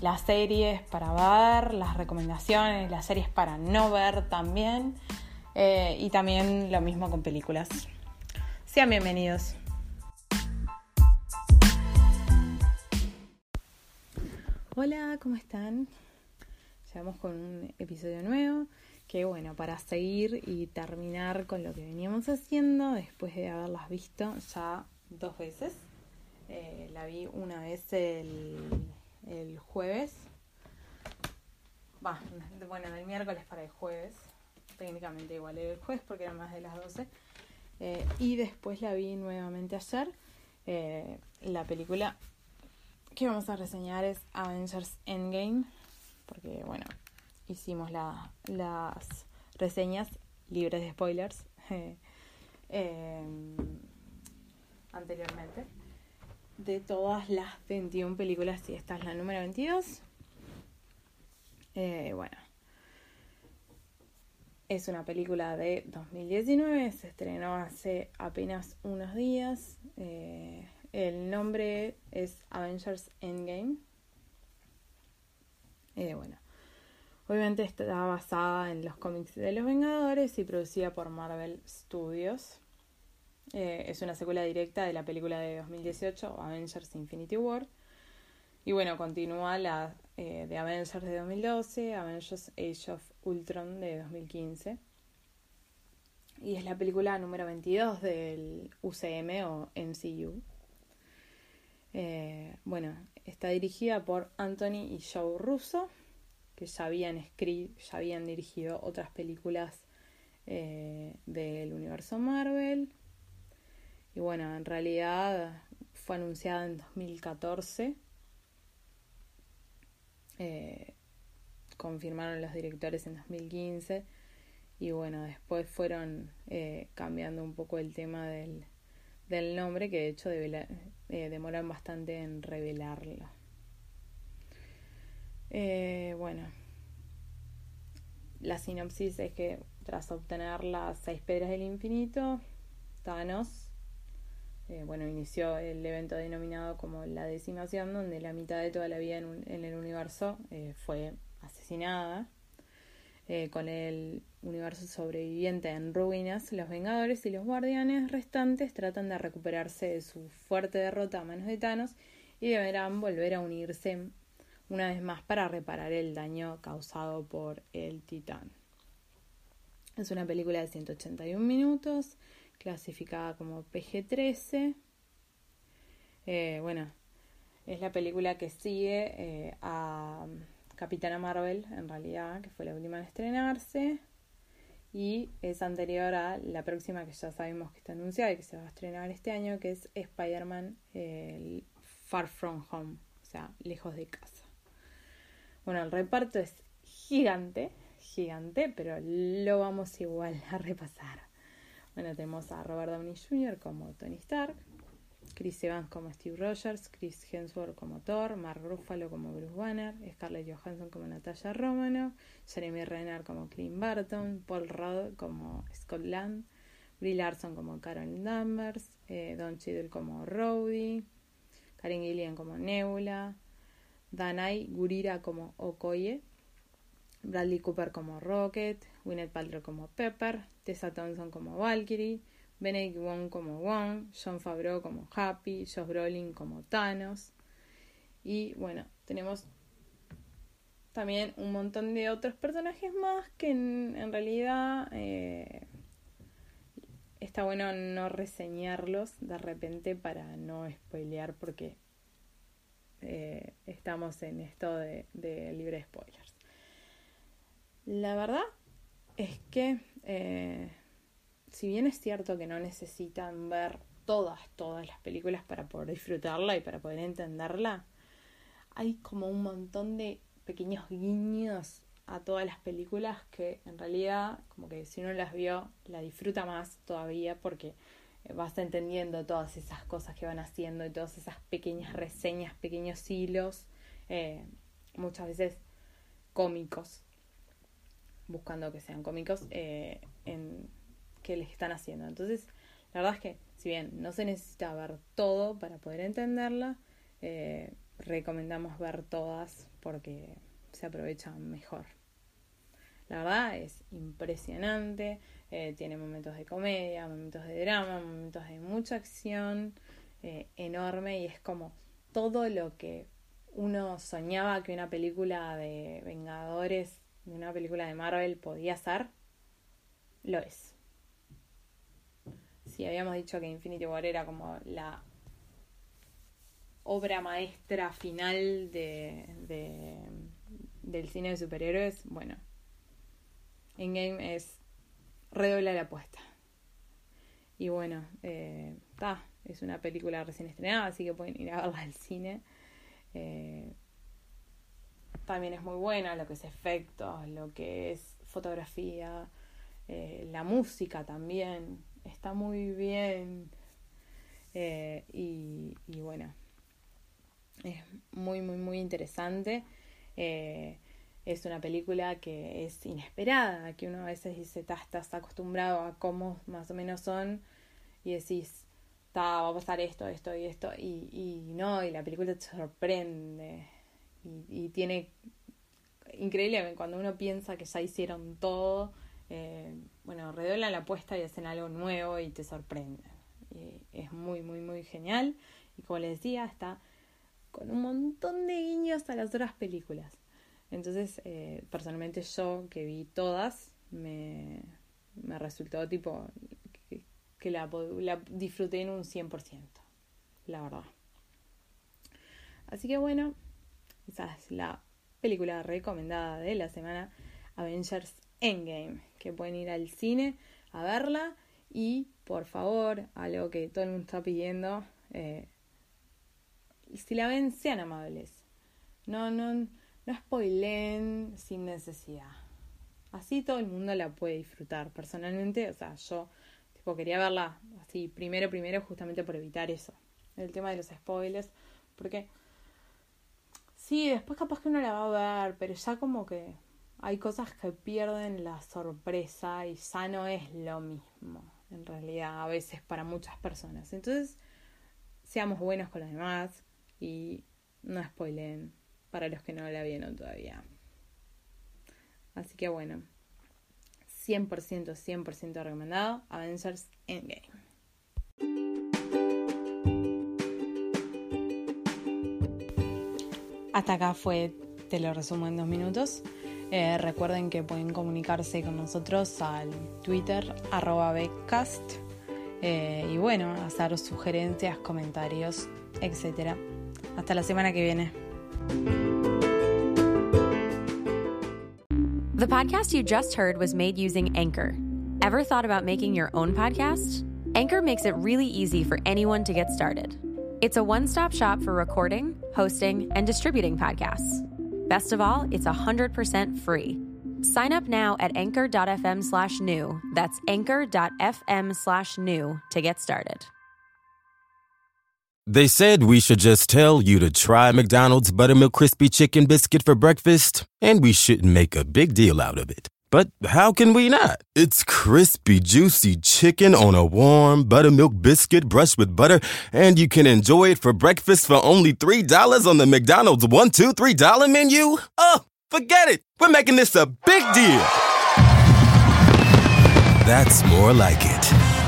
las series para ver, las recomendaciones, las series para no ver también. Eh, y también lo mismo con películas. Sean bienvenidos. Hola, ¿cómo están? Llegamos con un episodio nuevo que bueno, para seguir y terminar con lo que veníamos haciendo después de haberlas visto ya dos veces. Eh, la vi una vez el el jueves. bueno, del miércoles para el jueves. Técnicamente igual era el jueves porque era más de las 12. Eh, y después la vi nuevamente ayer. Eh, la película que vamos a reseñar es Avengers Endgame. Porque, bueno, hicimos las reseñas libres de spoilers eh, anteriormente de todas las 21 películas y esta es la número 22. Eh, bueno, es una película de 2019, se estrenó hace apenas unos días. Eh, el nombre es Avengers Endgame. Eh, bueno, obviamente está basada en los cómics de los Vengadores y producida por Marvel Studios. Eh, es una secuela directa de la película de 2018, Avengers Infinity War. Y bueno, continúa la eh, de Avengers de 2012, Avengers Age of Ultron de 2015. Y es la película número 22 del UCM o MCU. Eh, bueno, está dirigida por Anthony y Joe Russo, que ya habían, escrito, ya habían dirigido otras películas del universo Marvel. Y bueno, en realidad fue anunciada en 2014. Eh, confirmaron los directores en 2015 y bueno, después fueron eh, cambiando un poco el tema del, del nombre que de hecho eh, demoran bastante en revelarlo. bueno, la sinopsis es que tras obtener las seis piedras del infinito, Thanos eh, bueno, inició el evento denominado como la decimación, donde la mitad de toda la vida en, el universo eh, fue asesinada. Eh, con el universo sobreviviente en ruinas, los Vengadores y los Guardianes restantes tratan de recuperarse de su fuerte derrota a manos de Thanos y deberán volver a unirse una vez más para reparar el daño causado por el Titán. Es una película de 181 minutos clasificada como PG-13. Eh, bueno, es la película que sigue eh, a Capitana Marvel, en realidad, que fue la última en estrenarse. Y es anterior a la próxima que ya sabemos que está anunciada y que se va a estrenar este año, que es Spider-Man Far From Home, o sea, lejos de casa. Bueno, el reparto es gigante, gigante, pero lo vamos igual a repasar. Bueno, tenemos a Robert Downey Jr. como Tony Stark, Chris Evans como Steve Rogers, Chris Hemsworth como Thor, Mark Ruffalo como Bruce Banner, Scarlett Johansson como Natalia Romanoff, Jeremy Renner como Clint Barton, Paul Rudd como Scott Land, Brie Larson como Carol Danvers, eh, Don Cheadle como Rowdy, Karen Gillian como Nebula, Danai Gurira como Okoye, Bradley Cooper como Rocket, Gwyneth Paltrow como Pepper, Tessa Thompson como Valkyrie, Benedict Wong como Wong, John Favreau como Happy, Josh Brolin como Thanos. Y bueno, tenemos también un montón de otros personajes más que en, realidad eh, está bueno no reseñarlos de repente para no spoilear porque eh, estamos en esto de, de libre spoilers. La verdad es que eh, si bien es cierto que no necesitan ver todas, todas las películas para poder disfrutarla y para poder entenderla, hay como un montón de pequeños guiños a todas las películas que en realidad como que si uno las vio la disfruta más todavía porque vas entendiendo todas esas cosas que van haciendo y todas esas pequeñas reseñas, pequeños hilos, eh, muchas veces cómicos, buscando que sean cómicos, eh, en que les están haciendo. Entonces, la verdad es que, si bien no se necesita ver todo para poder entenderla, eh, recomendamos ver todas porque se aprovechan mejor. La verdad es impresionante, eh, tiene momentos de comedia, momentos de drama, momentos de mucha acción eh, enorme y es como todo lo que uno soñaba que una película de Vengadores, de una película de Marvel podía ser, lo es. Si habíamos dicho que Infinity War era como la obra maestra final de, del cine de superhéroes, bueno, Endgame es redobla la apuesta. Y bueno, está, eh, es una película recién estrenada, así que pueden ir a verla al cine. Eh, también es muy buena lo que es efectos, lo que es fotografía, eh, la música también, está muy bien. y, y, bueno, es muy, muy, muy interesante es una película que es inesperada, que uno a veces dice, estás acostumbrado a cómo más o menos son y decís, va a pasar esto, esto y esto, y, y no, y la película te sorprende y, tiene, increíble, cuando uno piensa que ya hicieron todo, eh, bueno, redoblan la apuesta y hacen algo nuevo y te sorprende. Y es muy, muy, muy genial. Y como les decía, está con un montón de guiños a las otras películas. Entonces, eh, personalmente yo que vi todas, me, me resultó tipo que, la, la, disfruté en un 100%, la verdad. Así que bueno, esa es la película recomendada de la semana, Avengers Endgame, que pueden ir al cine a verla y por favor, algo que todo el mundo está pidiendo, eh, si la ven, sean amables. No, no, no spoilen sin necesidad. Así todo el mundo la puede disfrutar. Personalmente, o sea, yo tipo quería verla así primero, primero, justamente por evitar eso. El tema de los spoilers. Porque sí, después capaz que uno la va a ver, pero ya como que hay cosas que pierden la sorpresa y ya no es lo mismo, en realidad, a veces para muchas personas. Entonces, seamos buenos con los demás y no spoilen para los que no la vieron todavía. Así que bueno, 100%, 100% recomendado, Avengers Endgame. Hasta acá fue, te lo resumo en dos minutos. Eh, recuerden que pueden comunicarse con nosotros al Twitter arroba becast eh, y bueno, hacer sugerencias, comentarios, etc. Hasta la semana que viene. The podcast you just heard was made using Anchor. Ever thought about making your own podcast? Anchor makes it really easy for anyone to get started. It's a one stop shop for recording, hosting, and distributing podcasts. Best of all, it's 100% free. Sign up now at anchor.fm slash new. That's anchor.fm slash new to get started. They said we should just tell you to try McDonald's Buttermilk Crispy Chicken Biscuit for breakfast, and we shouldn't make a big deal out of it. But how can we not? It's crispy, juicy chicken on a warm buttermilk biscuit brushed with butter, and you can enjoy it for breakfast for only $3 on the McDonald's one, two, three dollar menu? Oh, forget it. We're making this a big deal. That's more like it.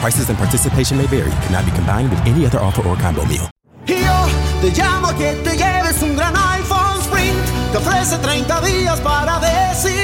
Prices and participation may vary. Cannot be combined with any other offer or combo meal. Yo te llamo que te lleves un gran iPhone Sprint. Te ofrece 30 días para decidir.